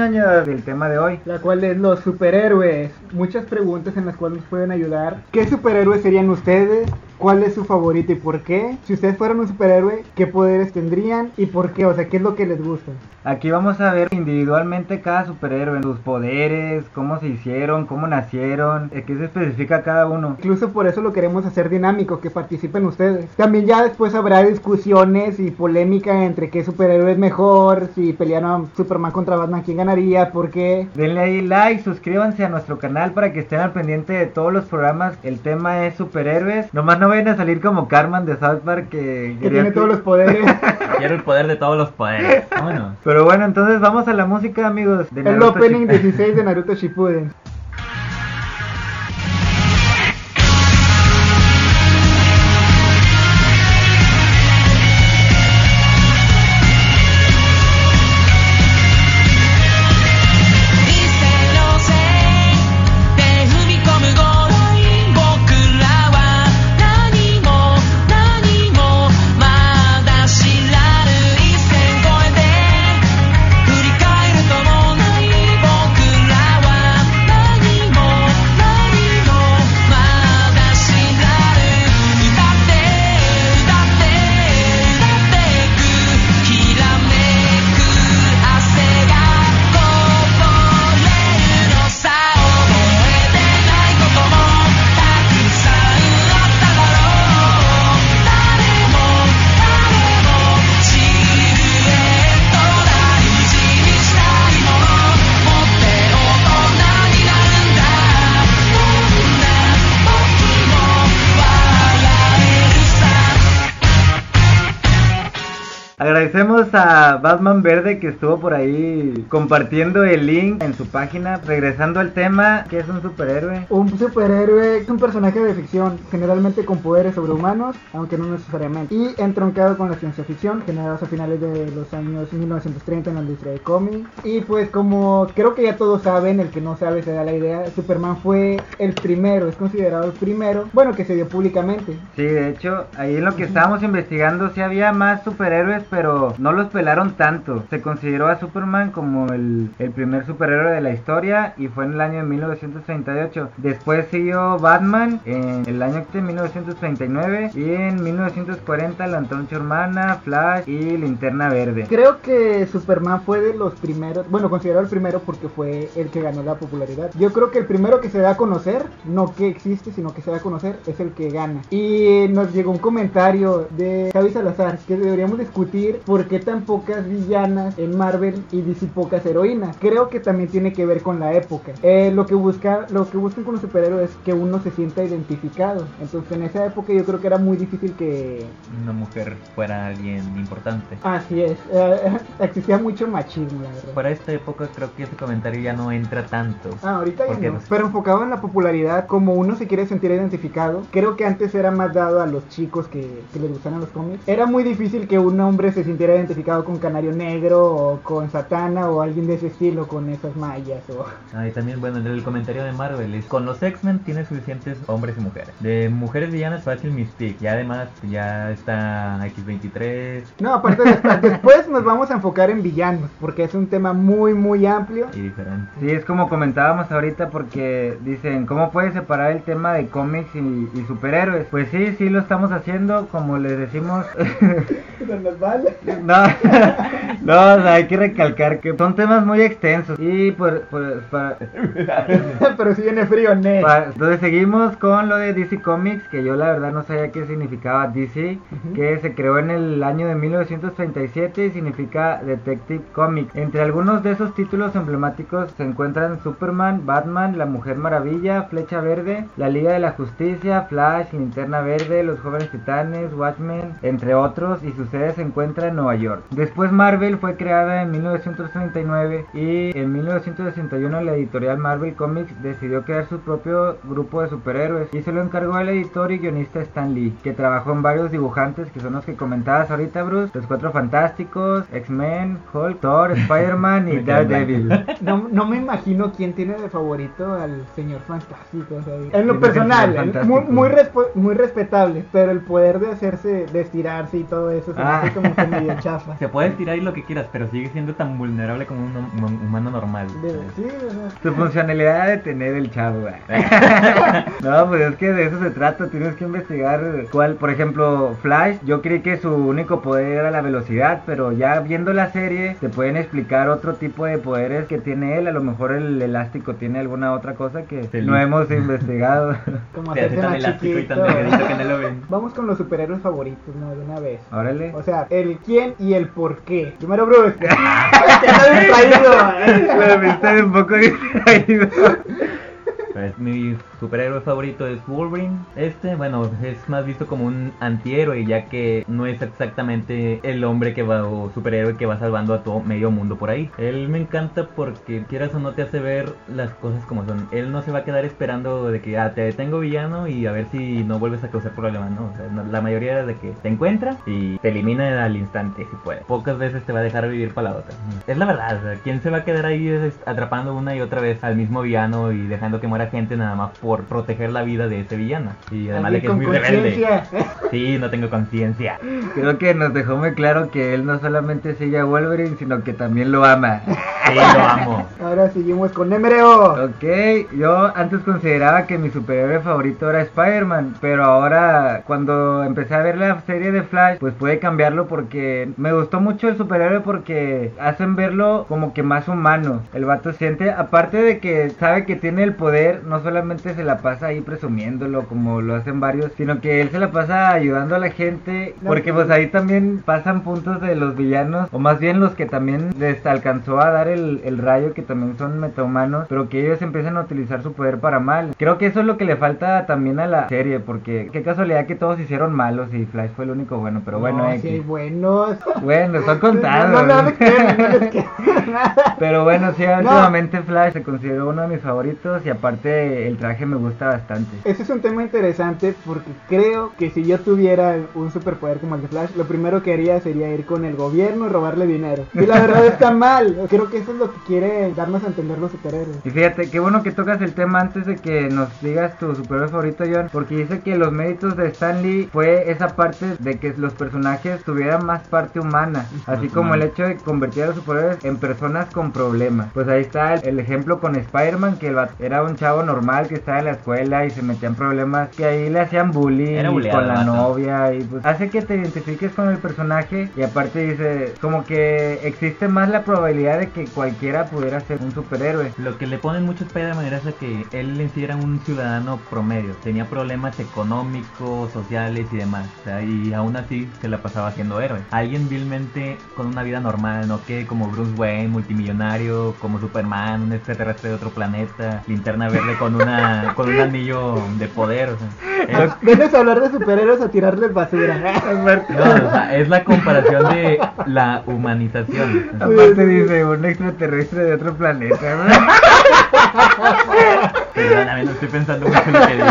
Ñoños, del tema de hoy. La cual es los superhéroes. Muchas preguntas en las cuales nos pueden ayudar. ¿Qué superhéroes serían ustedes? ¿Cuál es su favorito y por qué? Si ustedes fueran un superhéroe, ¿qué poderes tendrían y por qué? O sea, ¿qué es lo que les gusta? Aquí vamos a ver individualmente cada superhéroe, sus poderes, cómo se hicieron, cómo nacieron, eh, qué se especifica cada uno. Incluso por eso lo queremos hacer dinámico, que participen ustedes. También ya después habrá discusiones y polémica entre qué superhéroe es mejor, si pelearon Superman contra Batman, quién ganaría, por qué. Denle ahí like, suscríbanse a nuestro canal para que estén al pendiente de todos los programas. El tema es superhéroes. Nomás no vayan a salir como Carmen de South Park que, Que tiene todos los poderes. Quiero el poder de todos los poderes. Vámonos. Pero bueno, entonces vamos a la música, amigos. de el Naruto opening Shippuden. 16 de Naruto Shippuden.「Agradecemos a Batman Verde que estuvo por ahí compartiendo el link en su página. Regresando al tema, ¿qué es un superhéroe? Un superhéroe es un personaje de ficción, generalmente con poderes sobrehumanos, aunque no necesariamente, y entroncado con la ciencia ficción, generados a finales de los años 1930 en la industria de cómics. Y pues como creo que ya todos saben, el que no sabe se da la idea, Superman fue el primero, es considerado el primero, bueno, que se dio públicamente. Sí, de hecho, ahí en lo que estábamos investigando sí había más superhéroes, pero no los pelaron tanto. Se consideró a Superman como el, el primer superhéroe de la historia y fue en el año de 1938. Después siguió Batman en el año de 1939 y en 1940 la Antorcha Flash y Linterna Verde. Creo que Superman fue de los primeros, bueno, considerado el primero porque fue el que ganó la popularidad. Yo creo que el primero que se da a conocer, no que existe, sino que se da a conocer, es el que gana. Y nos llegó un comentario de Javi Salazar que deberíamos discutir por qué tan pocas villanas en Marvel y DC pocas heroínas. Creo que también tiene que ver con la época. Eh, lo que busca, lo que buscan con los superhéroes es que uno se sienta identificado. Entonces en esa época yo creo que era muy difícil que Una mujer fuera alguien importante. Así es, eh, existía mucho machismo, la verdad. Para esta época creo que ese comentario ya no entra tanto. Ah, ahorita ya no. Pero enfocado en la popularidad, como uno se quiere sentir identificado, creo que antes era más dado a los chicos que, que les gustaban los cómics. Era muy difícil que un hombre se sintiera identificado con Canario Negro o con Satana o alguien de ese estilo, con esas mallas o... Ah, y también, bueno, el comentario de Marvel es, con los X-Men tiene suficientes hombres y mujeres. De mujeres villanas fácil Mystique. Y además ya está X-23 No, aparte después, después nos vamos a enfocar en villanos, porque es un tema muy, muy amplio. y diferentes. Sí, es como comentábamos ahorita porque dicen, ¿cómo puedes separar el tema de cómics y, y superhéroes? Pues sí, sí lo estamos haciendo, como les decimos. no, no, o sea, hay que recalcar que son temas muy extensos y por, por- para- Pero si viene frío, ne. Pa- Entonces seguimos con lo de DC Comics, que yo la verdad no sabía qué significaba DC, que se creó en el año de 1937 y significa Detective Comics. Entre algunos de esos títulos emblemáticos se encuentran Superman, Batman, La Mujer Maravilla, Flecha Verde, La Liga de la Justicia, Flash, Linterna Verde, Los Jóvenes Titanes, Watchmen, entre otros, y su sede se encuentra en Nueva York. Después Marvel fue creada en 1939 y en 1961 la editorial Marvel Comics decidió crear su propio grupo de superhéroes y se lo encargó al editor y guionista Stan Lee, que trabajó en varios dibujantes que son los que comentabas ahorita, Bruce, Los Cuatro Fantásticos, X-Men, Hulk, Thor, Spider-Man y Daredevil. No, no me imagino quién tiene de favorito al señor fantástico. o sea, en lo personal, Fantástico. muy, muy, respo- muy respetable, pero el poder de hacerse, de estirarse y todo eso, se me Ah. hace como medio chafa. Se puede estirar y lo que quieras, pero sigue siendo tan vulnerable como un hum- humano normal. De- sí, o sea, Su funcionalidad de tener el chavo. no, pues es que de eso se trata. Tienes que investigar cuál, por ejemplo, Flash. Yo creí que su único poder era la velocidad, pero ya viendo la serie te pueden explicar otro tipo de poderes que tiene él. A lo mejor el elástico tiene alguna otra cosa que no hemos investigado. como hacerse más y tan chiquito. delgadito que no lo ven. Vamos con los superhéroes favoritos, ¿no? De una vez. Órale. O sea, el quién y el por qué. Primero, Bruce. Te has distraído. Me viste un poco distraído. Pues, mi superhéroe favorito es Wolverine. Este, bueno, es más visto como un antihéroe, ya que no es exactamente el hombre que va o superhéroe que va salvando a todo medio mundo por ahí. Él me encanta porque quieras o no te hace ver las cosas como son. Él no se va a quedar esperando de que ah, te detengo villano y a ver si no vuelves a causar problemas, no. O sea, no- la mayoría de que te encuentra y te elimina al instante si puede. Pocas veces te va a dejar vivir para la otra. Es la verdad, o sea, ¿quién se va a quedar ahí atrapando una y otra vez al mismo villano y dejando que muera gente nada más por proteger la vida de ese villano? Y además de que es muy rebelde. Sí, no tengo conciencia. Creo que nos dejó muy claro que él no solamente sigue a Wolverine, sino que también lo ama. Sí, lo amo. Ahora seguimos con Nemereo. Ok, yo antes consideraba que mi superhéroe favorito era Spider-Man, pero ahora cuando empecé a ver la serie de Flash, pues pude cambiarlo porque me gustó mucho el superhéroe porque hacen verlo como que más humano. El vato siente, aparte de que sabe que tiene el poder, no solamente se la pasa ahí presumiéndolo como lo hacen varios, sino que él se la pasa ayudando a la gente, porque pues ahí también pasan puntos de los villanos, o más bien los que también les alcanzó a dar el, el rayo, que también son metahumanos, pero que ellos empiezan a utilizar su poder para mal. Creo que eso es lo que le falta también a la serie, porque qué casualidad que todos hicieron malos y Flash fue el único bueno, pero bueno, no, sí buenos. Bueno, son contados. No, no, no, no nada. Pero bueno, sí, No. últimamente Flash se consideró uno de mis favoritos y aparte el traje me gusta bastante. Ese es un tema interesante porque creo que si yo tuviera un superpoder como el de Flash, lo primero que haría sería ir con el gobierno y robarle dinero. Y la verdad está mal. Creo que eso es lo que quiere darnos a entender los superhéroes. Y fíjate, qué bueno que tocas el tema antes de que nos digas tu superhéroe favorito, John, porque dice que los méritos de Stan Lee fue esa parte de que los personajes tuvieran más parte humana, así como el hecho de convertir a los superhéroes en personas con problemas. Pues ahí está el, el ejemplo con Spider-Man, que el era un chavo normal que estaba en la escuela y se metían problemas, que ahí le hacían bullying con la novia y pues hace que te identifiques con el personaje y aparte dice como que existe más la probabilidad de que cualquiera pudiera ser un superhéroe. Lo que le ponen mucho Spider-Man era que él en sí era un ciudadano promedio. Tenía problemas económicos, sociales y demás. O sea, y aún así se la pasaba siendo héroe. Alguien vilmente con una vida normal, no que como Bruce Wayne, multimillonario, como Superman, un extraterrestre de otro planeta, linterna verde con una con un anillo de poder. O sea, es- Vienes a hablar de superhéroes a tirarles basura. no, o sea, es la comparación de la humanización. Aparte dice un extraterrestre de otro planeta. Perdóname, no estoy pensando mucho en lo que digo.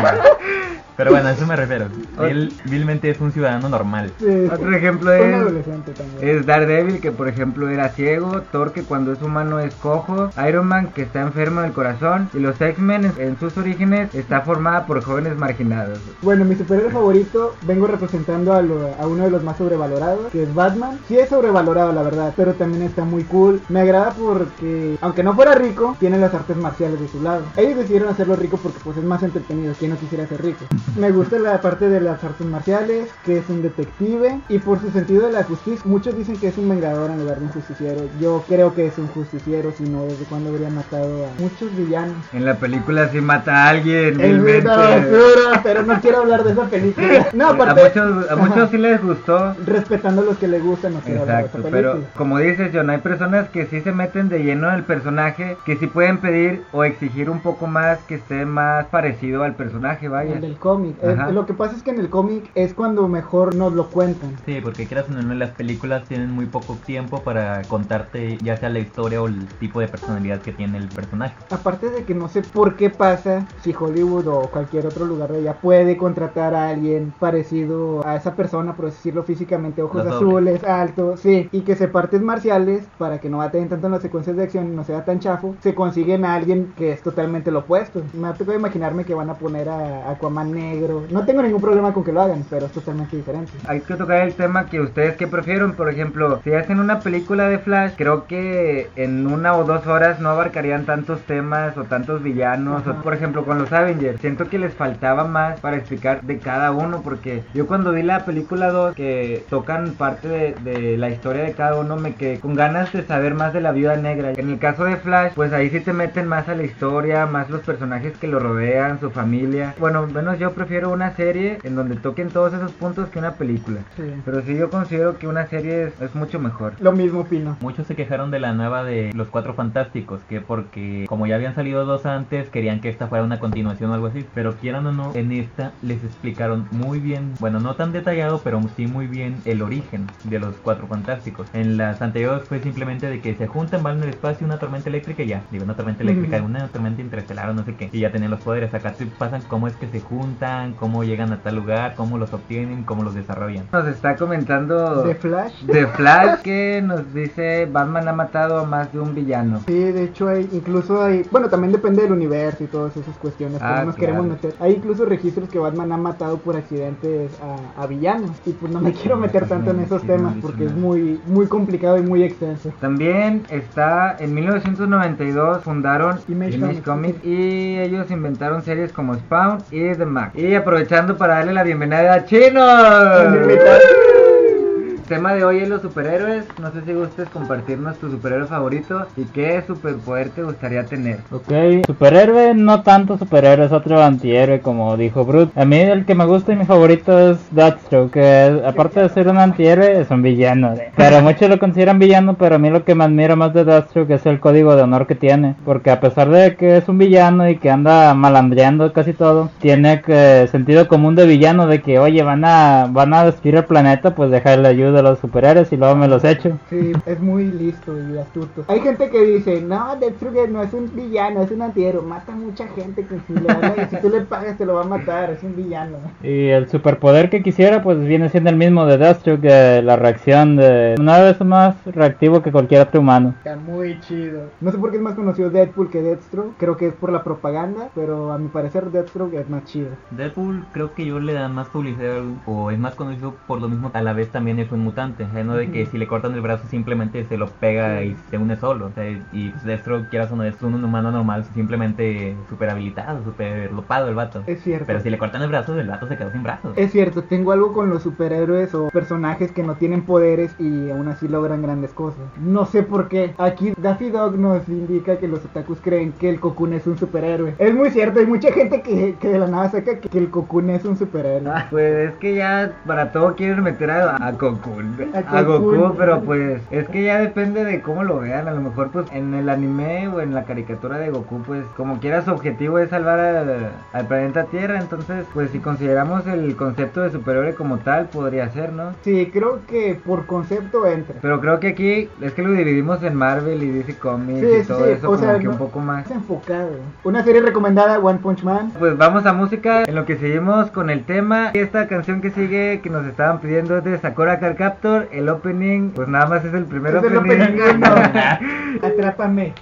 Pero bueno, a eso me refiero. Él vilmente es un ciudadano normal. Sí, Otro ejemplo es- adolescente también. Es Daredevil que por ejemplo era ciego, Thor que cuando es humano es cojo, Iron Man que está enfermo del corazón y los X-Men en- en sus orígenes está formada por jóvenes marginados. Bueno, mi superhéroe favorito, vengo representando a, lo- a uno de los más sobrevalorados, que es Batman. Sí es sobrevalorado, la verdad, pero también está muy cool. Me agrada porque, aunque no fuera rico, tiene las artes marciales de su lado. Ellos decidieron hacerlo rico porque pues es más entretenido, ¿quién no quisiera ser rico? Me gusta la parte de las artes marciales, que es un detective, y por su sentido de la justicia, muchos dicen que es un vengador en lugar de un justiciero. Yo creo que es un justiciero, si no, desde cuando habría matado a muchos villanos. En la película sí mata a alguien, Es vilmente. una basura, pero no quiero hablar de esa película. No, a aparte. muchos, a muchos sí les gustó. Respetando a los que le gustan, no quiero hablar de Exacto, pero como dices John, hay personas que sí se meten de lleno en el personaje, que sí pueden pedir o exigir un poco más que esté más parecido al personaje, vaya. El del cómic. Eh, Ajá. lo que pasa es que en el cómic es cuando mejor nos lo cuentan. Sí, porque quieras o no, las películas tienen muy poco tiempo para contarte ya sea la historia o el tipo de personalidad que tiene el personaje. Aparte de que no sé por qué pasa si Hollywood o cualquier otro lugar de allá puede contratar a alguien parecido a esa persona, por decirlo físicamente, ojos Los azules, alto, sí, y que se artes marciales para que no batallen tanto en las secuencias de acción y no sea tan chafo, se consiguen a alguien que es totalmente lo opuesto. Me ha tocado imaginarme que van a poner a Aquaman negro. No tengo ningún problema con que lo hagan, pero es totalmente diferente. Hay que tocar el tema que ustedes que prefieren, por ejemplo, si hacen una película de Flash, creo que en una o dos horas no abarcarían tantos temas o tantos villanos, o por ejemplo con los Avengers, siento que les faltaba más para explicar de cada uno, porque yo cuando vi la película 2 que tocan parte de, de la historia de cada uno, me quedé con ganas de saber más de la viuda negra. En el caso de Flash, pues ahí sí te meten más a la historia, más los personajes que lo rodean, su familia. Bueno, menos yo prefiero una serie en donde toquen todos esos puntos que una película. Sí. Pero sí yo considero que una serie es, es mucho mejor. Lo mismo opino. Muchos se quejaron de la nueva de Los Cuatro Fantásticos, que porque como ya habían salido dos antes, querían que esta fuera una continuación o algo así. Pero quieran o no, en esta les explicaron muy bien, bueno, no tan detallado, pero sí muy bien el origen de los Cuatro Fantásticos. En las anteriores fue simplemente de que se juntan, van en el espacio, una tormenta eléctrica y ya. Digo, una tormenta eléctrica, Ujú. una tormenta interestelar o no sé qué. Y ya tenían los poderes. Acá te pasan cómo es que se juntan, cómo llegan a tal lugar, cómo los obtienen, cómo los desarrollan. Nos está comentando De Flash. de Flash que nos dice Batman ha matado a más de un villano. Sí, de hecho hay, incluso hay, bueno, también depende del universo y todas esas cuestiones que Ah, no nos claro. queremos meter. Hay incluso registros que Batman ha matado por accidentes a, a villanos y pues no me quiero meter tanto en esos Sí, temas no, porque no. es muy, muy complicado y muy extenso. También está en 1992 fundaron Image Image, Comics, Comics y ellos inventaron series como Spawn y The Mac. Y aprovechando para darle la bienvenida a Chino. Tema de hoy es los superhéroes. No sé si gustes compartirnos tu superhéroe favorito y qué superpoder te gustaría tener. Ok, superhéroe, no tanto superhéroe, es otro antihéroe como dijo Brut. A mí el que me gusta y mi favorito es Deathstroke, que aparte de ser un antihéroe es un villano. de- Pero muchos lo consideran villano, pero a mí lo que me admira más de Deathstroke es el código de honor que tiene. Porque a pesar de que es un villano y que anda malandreando casi todo, tiene que sentido común de villano de que, oye, van a, van a destruir el planeta, pues dejarle ayuda a los superhéroes y luego me los echo. Sí, es muy listo y astuto. Hay gente que dice, no, Deathstroke no es un villano, es un antihéroe, mata a mucha gente que si, le van a- si tú le pagas te lo va a matar, es un villano. Y el superpoder que quisiera pues viene siendo el mismo de Deathstroke, de la reacción de una vez más reactivo que cualquier otro humano. Está muy chido. No sé por qué es más conocido Deadpool que Deathstroke, creo que es por la propaganda, pero a mi parecer Deathstroke es más chido. Deadpool creo que yo le dan más publicidad o es más conocido por lo mismo a la vez también es un mutante ¿eh? no de que si le cortan el brazo simplemente se lo pega y se une solo o sea, y pues Deathstroke quieras o no es un humano normal simplemente super habilitado super lopado el vato Es cierto. pero si le cortan el brazo el vato se quedó sin brazos Es cierto, tengo algo con los superhéroes o personajes que no tienen poderes y aún así logran grandes cosas. No sé por qué. Aquí Daffy Dog nos indica que los otakus creen que el Cocoon es un superhéroe. Es muy cierto, hay mucha gente que, que de la nada saca que, que el Cocoon es un superhéroe. Ah, Pues es que ya para todo quieren meter a, a Goku. A Goku, pero pues es que ya depende de cómo lo vean. A lo mejor pues en el anime o en la caricatura de Goku pues como quiera su objetivo es salvar al, al planeta Tierra. Entonces pues si consideramos el concepto de superhéroe como tal podría ser, ¿no? Sí, creo que por concepto entra. Pero creo que aquí es que lo dividimos en Marvel y DC Comics Sí, y todo sí, eso o como sea, que no- un poco más. Enfocado. Una serie recomendada, One Punch Man. Pues vamos a música, en lo que seguimos con el tema. Esta canción que sigue, que nos estaban pidiendo es de Sakura Card El opening, pues nada más es el primer Es el opening. opening. Atrápame.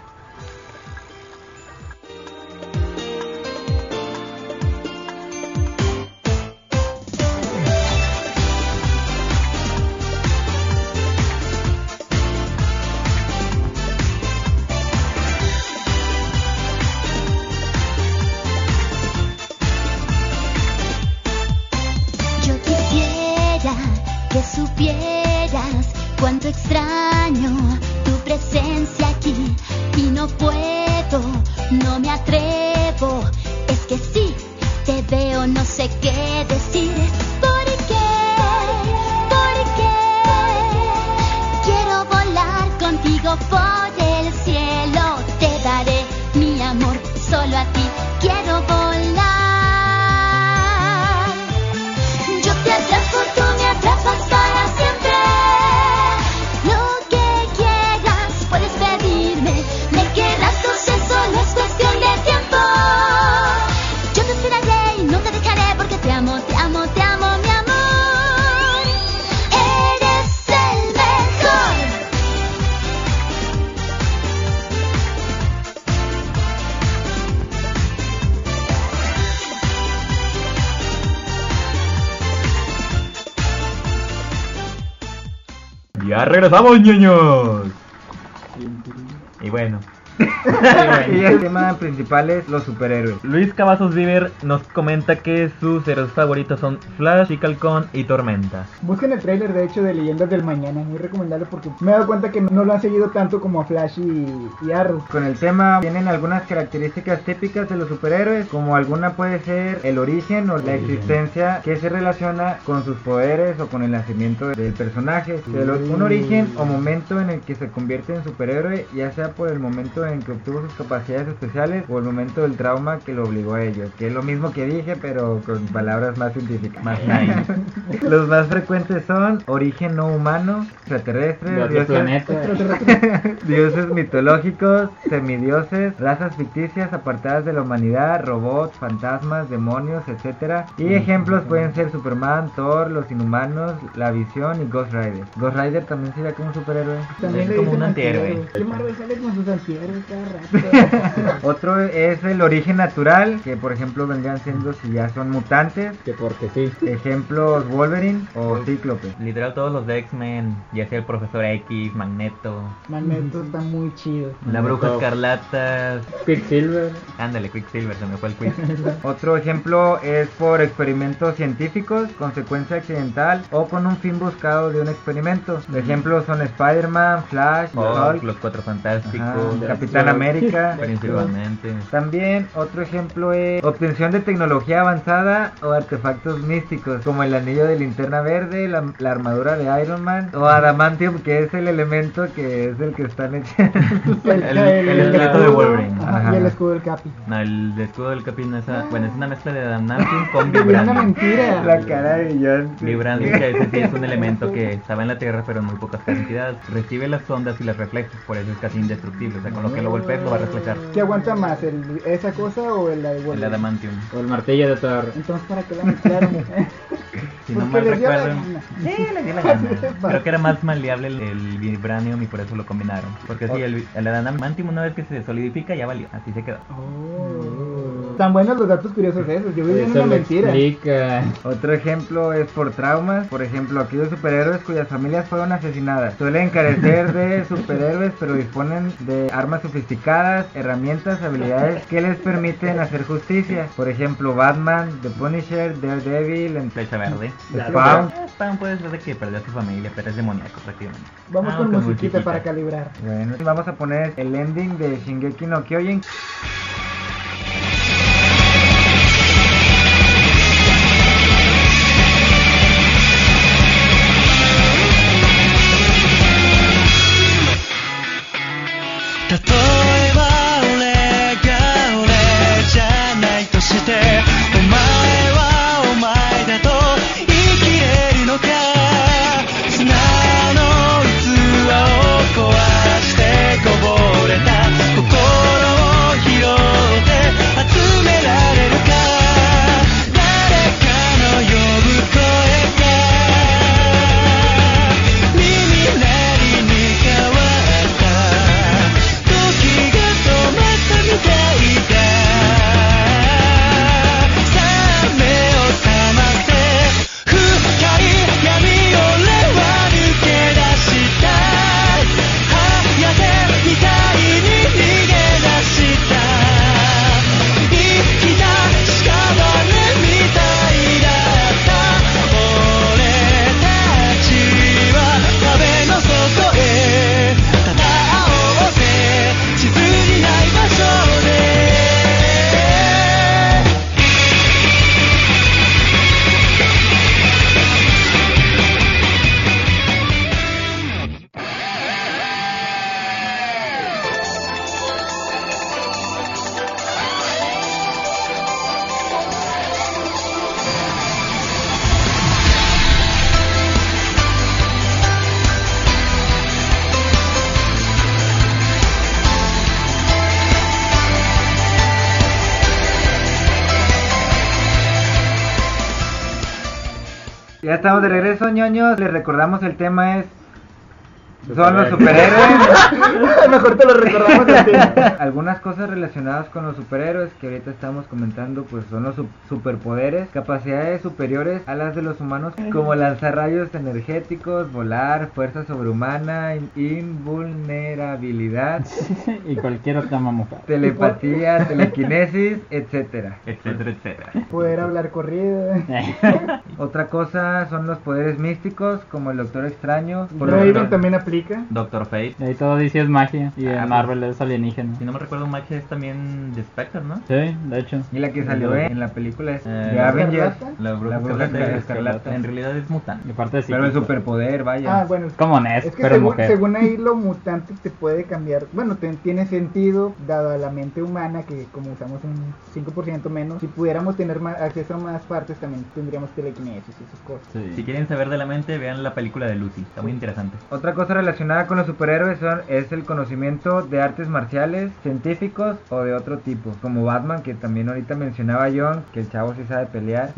Ya regresamos, niños. Y bueno, y el tema principal es los superhéroes. Luis Cavazos Viver nos comenta que sus héroes favoritos son Flash, Chicalcón y Tormenta. Busquen el trailer de hecho de Leyendas del Mañana, muy recomendable porque me he dado cuenta que no lo han seguido tanto como a Flash y, y Arrow. Con el tema tienen algunas características típicas de los superhéroes, como alguna puede ser el origen o la existencia que se relaciona con sus poderes o con el nacimiento del personaje. Un origen o momento en el que se convierte en superhéroe, ya sea por el momento en que obtuvo sus capacidades especiales o el momento del trauma que lo obligó a ello. Que es lo mismo que dije, pero con palabras más científicas. Más nice. Los más frecuentes son origen no humano, extraterrestre, dioses, dioses mitológicos, semidioses, razas ficticias apartadas de la humanidad, robots, fantasmas, demonios, etcétera. Y ejemplos pueden ser Superman, Thor, los inhumanos, la visión y Ghost Rider. Ghost Rider también sería como un superhéroe. También Es como un antihéroe. antihéroe. ¿Qué Marvel sale con sus antihéroes cada rato? Otro es el origen natural, que por ejemplo vendrían siendo si ya son mutantes. Que porque sí. Ejemplos Wolverine o Cíclope. Literal todos los de X-Men, ya sea el Profesor X, Magneto, Magneto está muy chido. la Bruja. Escarlata, Quicksilver. ándale, Quicksilver, se me fue el quiz. Otro ejemplo es por experimentos científicos, consecuencia accidental o con un fin buscado de un experimento. Ejemplos son Spider-Man, Flash, Hulk, los Cuatro ajá, Fantásticos, Capitán América. principalmente. También otro ejemplo es obtención de tecnología avanzada o artefactos místicos como el anillo de linterna verde, la, la armadura de Iron Man o adamantium que es el elemento que es el que están hechos. El, El- el esqueleto de Wolverine. Ajá. Y el escudo del Capi. No, el escudo del Capi no es, a- bueno, es una mezcla de adamantium con Una vibranium. mentira. la cara brillante. Vibranium, que ese sí es un elemento que estaba en la Tierra pero en muy pocas cantidades. Recibe las ondas y las refleja, por eso es casi indestructible. O sea, con lo que lo golpees lo va a reflejar. ¿Qué aguanta más? ¿El, ¿Esa cosa o el de El adamantium. O el martillo de Thor. Entonces, ¿para qué la mezclaron? Si no mal recuerdo. Sí, le dio la gana. Creo que era más maleable el, el vibranium y por eso lo combinaron. Porque sí, el, el adamantium una vez que se solidifica ya valió. Así se quedó. Tan buenos los datos curiosos esos. Yo viví en una mentira. explica. Otro ejemplo es por traumas, por ejemplo, aquellos superhéroes cuyas familias fueron asesinadas. Suelen carecer de superhéroes, pero disponen de armas sofisticadas, herramientas, habilidades que les permiten hacer justicia. Por ejemplo, Batman, The Punisher, Daredevil, en Flecha verde. Spawn. Spawn puede ser de que perdió a su familia, pero es demoníaco prácticamente. Vamos Ah, con con musiquita musiquita. para calibrar. Bueno, vamos a poner el ending de Shingeki no Kyojin. Estamos de regreso, ñoños. Les recordamos el tema es Son los superhéroes. Mejor te lo recordamos a ti. Algunas cosas relacionadas con los superhéroes que ahorita estamos comentando, pues son los su- superpoderes, capacidades superiores a las de los humanos, como lanzar rayos energéticos, volar, fuerza sobrehumana, in- invulnerabilidad, y cualquier otra mamufada. telepatía, telequinesis, etcétera. etcétera, etcétera. Poder hablar corrido. Otra cosa son los poderes místicos, como el Doctor Extraño. por Raven también aplica. Doctor Fate. Y ahí todo dice es magia. Y Ah, en Marvel es alienígena. Si no me recuerdo, magia es también de Spectre, ¿no? Sí, de hecho. Y la que salió eh, en la película es Eh, de la Avengers. La bruja La bruja escarlata, escarlata. En realidad es mutante. Aparte Pero el superpoder, vaya. Ah, bueno. Es como Ness, Es que pero según, mujer. según ahí lo mutante te puede cambiar, bueno, te- tiene sentido dado a la mente humana que como usamos un 5% menos, si pudiéramos tener más, acceso a más partes también tendríamos telequinesis y esas cosas. Sí. Si quieren saber de la mente, vean la película de Lucy. Está muy interesante. Otra cosa relacionada con los superhéroes son, es el conocimiento de artes marciales, científicos o de otro tipo, como Batman, que también ahorita mencionaba John, que el chavo sí sabe pelear.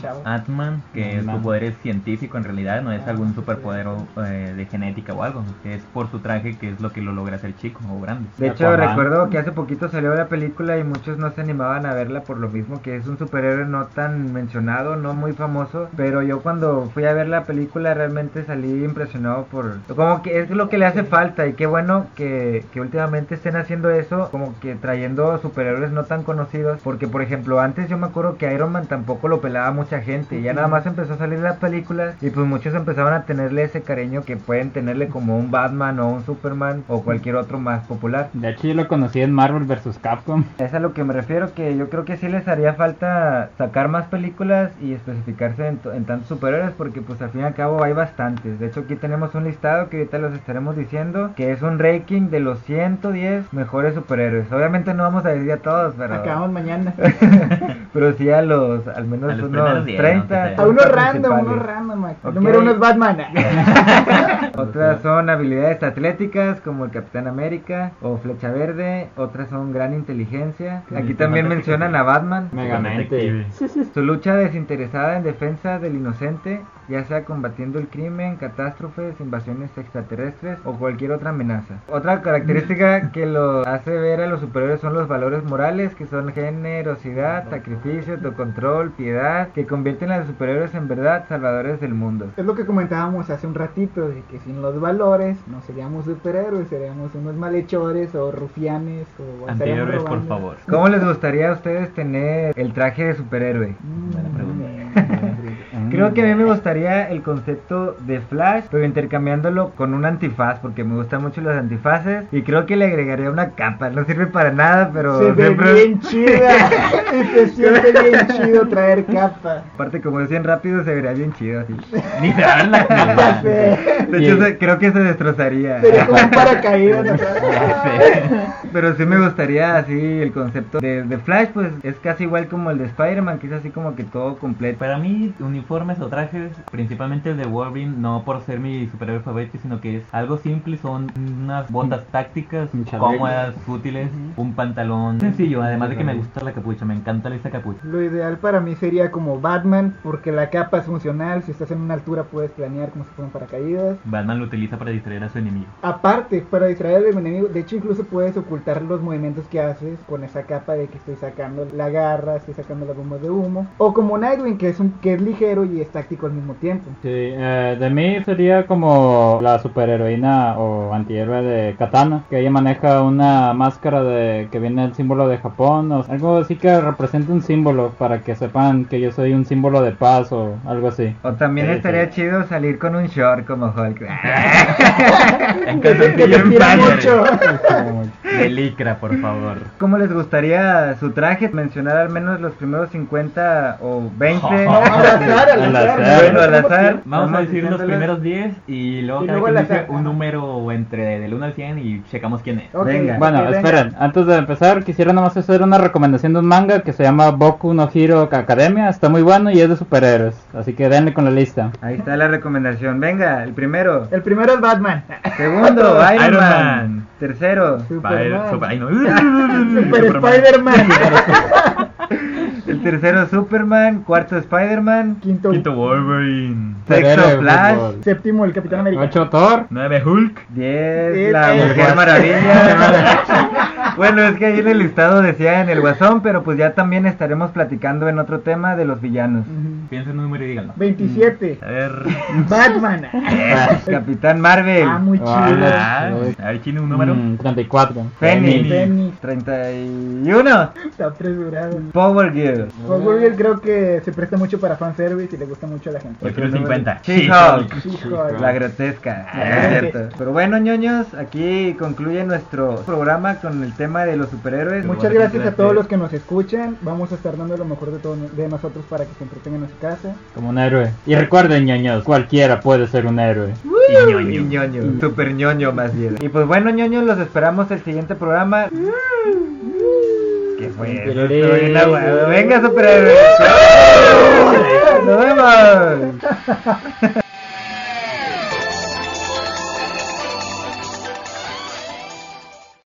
Chavo. Ant-Man, que su poder es científico en realidad, no es Ah, algún sí. superpoder o, eh, de genética o algo. Es por su traje que es lo que lo logra hacer chico o grande. De hecho, Aquaman. recuerdo que hace poquito salió la película y muchos no se animaban a verla por lo mismo que es un superhéroe no tan mencionado, no muy famoso, pero yo cuando fui a ver la película realmente salí impresionado por como que es lo que le hace falta y qué bueno que, que últimamente estén haciendo eso, como que trayendo superhéroes no tan conocidos, porque por ejemplo antes yo me acuerdo que Iron Man tampoco lo pelaba mucha gente, ya nada más empezó a salir las películas y pues muchos empezaban a tenerle ese cariño que pueden tenerle como un Batman o un Superman o cualquier otro más popular. De hecho, yo lo conocí en Marvel vs. Capcom. Es a lo que me refiero, que yo creo que sí les haría falta sacar más películas y especificarse en, en tantos superhéroes, porque pues al fin y al cabo hay bastantes. De hecho aquí tenemos un listado que ahorita los estaremos diciendo, que es un ranking de los 110 mejores superhéroes. Obviamente no vamos a decir a todos, pero... Acabamos mañana. pero sí a los, al menos A los unos primeros 10, 30. ¿no? A uno 30 random, uno principales. random. Mike. Ok. Número uno es Batman. Otras son habilidades atléticas como el Capitán América o Flecha Verde. Otras son gran inteligencia. Aquí también mencionan a Batman. Megamente. Su lucha desinteresada en defensa del inocente, ya sea combatiendo el crimen, catástrofes, invasiones extraterrestres o cualquier otra amenaza. Otra característica que lo hace ver a los superiores son los valores morales, que son generosidad, sacrificio, autocontrol, piedad, que convierten a los superiores en verdad salvadores del mundo. Es lo que comentábamos hace un ratito, de que sin los valores no seríamos superhéroes, seríamos unos malhechores o rufianes o estaríamos Anteriores, por favor. ¿Cómo les gustaría a ustedes tener el traje de superhéroe? Mm, Buena pregunta. Creo que a mí me gustaría el concepto de Flash, pero intercambiándolo con un antifaz, porque me gustan mucho los antifaces. Y creo que le agregaría una capa. No sirve para nada, pero Se ve siempre- bien chida. y se siente bien chido traer capa. Aparte, como decían rápido, se vería bien chido así. Ni se ver la sé. De hecho, se- creo que se destrozaría. Sería como un paracaídas. Pero sí me gustaría así el concepto de, de Flash, pues es casi igual como el de Spider-Man, que es así como que todo completo. Para mí, uniformes o trajes, principalmente el de Wolverine, no por ser mi superhéroe favorito, sino que es algo simple, son unas botas tácticas, Un chaleco. cómodas, útiles, un pantalón sencillo, además de que me gusta la capucha, me encanta esa capucha. Lo ideal para mí sería como Batman, porque la capa es funcional. Si estás en una altura, puedes planear como si fueran paracaídas. Batman lo utiliza para distraer a su enemigo. Aparte, para distraer al enemigo, de hecho, incluso puedes ocultar los movimientos que haces con esa capa de que estoy sacando la garra, estoy sacando las bombas de humo. O como Nightwing, que es, un, que es ligero y es táctico al mismo tiempo. Sí, eh, de mí sería como la superheroína o antihéroe de Katana, que ella maneja una máscara de que viene el símbolo de Japón o algo así que represente un símbolo para que sepan que yo soy un símbolo de paz o algo así. O también Sí, estaría sí. chido salir con un short como Hulk. En Que padre. mucho. De licra, por favor. ¿Cómo les gustaría su traje? Mencionar al menos los primeros 50 o 20. No, al azar, al Al azar. azar. Bueno, al azar. Vamos a decir los primeros 10 y luego Y cada luego quien al dice un número entre del 1 al 100 y checamos quién es. Venga. Bueno, venga. esperen, antes de empezar quisiera nomás hacer una recomendación de un manga que se llama Boku no Hero Academia, está muy bueno y es de superhéroes, así que denle con la lista. Ahí está la recomendación. Venga, el primero. El primero es Batman. Segundo, Iron, Iron Man. Man. Tercero. Super, Superman. super-. Super Superman. Spider-Man. El tercero Superman, cuarto Spider-Man, Quinto, Quinto Wolverine. sexto Flash, séptimo el Capitán América. 8 Thor. 9 Hulk. 10 la Mujer. Maravilla. bueno, es que ahí en el listado decía en el Guasón, pero pues ya también estaremos platicando en otro tema de los villanos. Ujú. Piensa en un número y díganlo. 27. A ver. Batman. Capitán Marvel, ah, muy chido. Ah, a ver, tiene un número. Mm, 34. Fénix, Fénix. 31, Está apresurado. Power Gear, Power Girl creo que se presta mucho para fanservice y le gusta mucho a la gente. Yo quiero 50. She-Hulk, She-Hulk. la grotesca, Ah, es sí. cierto. Pero bueno, ñoños, aquí concluye nuestro programa con el tema de los superhéroes. Muchas gracias a todos los que nos escuchan. Vamos a estar dando lo mejor de, todo, de nosotros para que se entretengan en su casa. Como un héroe. Y recuerden, ñoños, cualquiera puede ser un héroe. Y ñoño. Y ñoño, super ñoño más bien. Y pues bueno, ñoños, los esperamos el siguiente programa. ¿Qué fue eso? Estoy en la hueva. Venga, superhéroes. Nos vemos.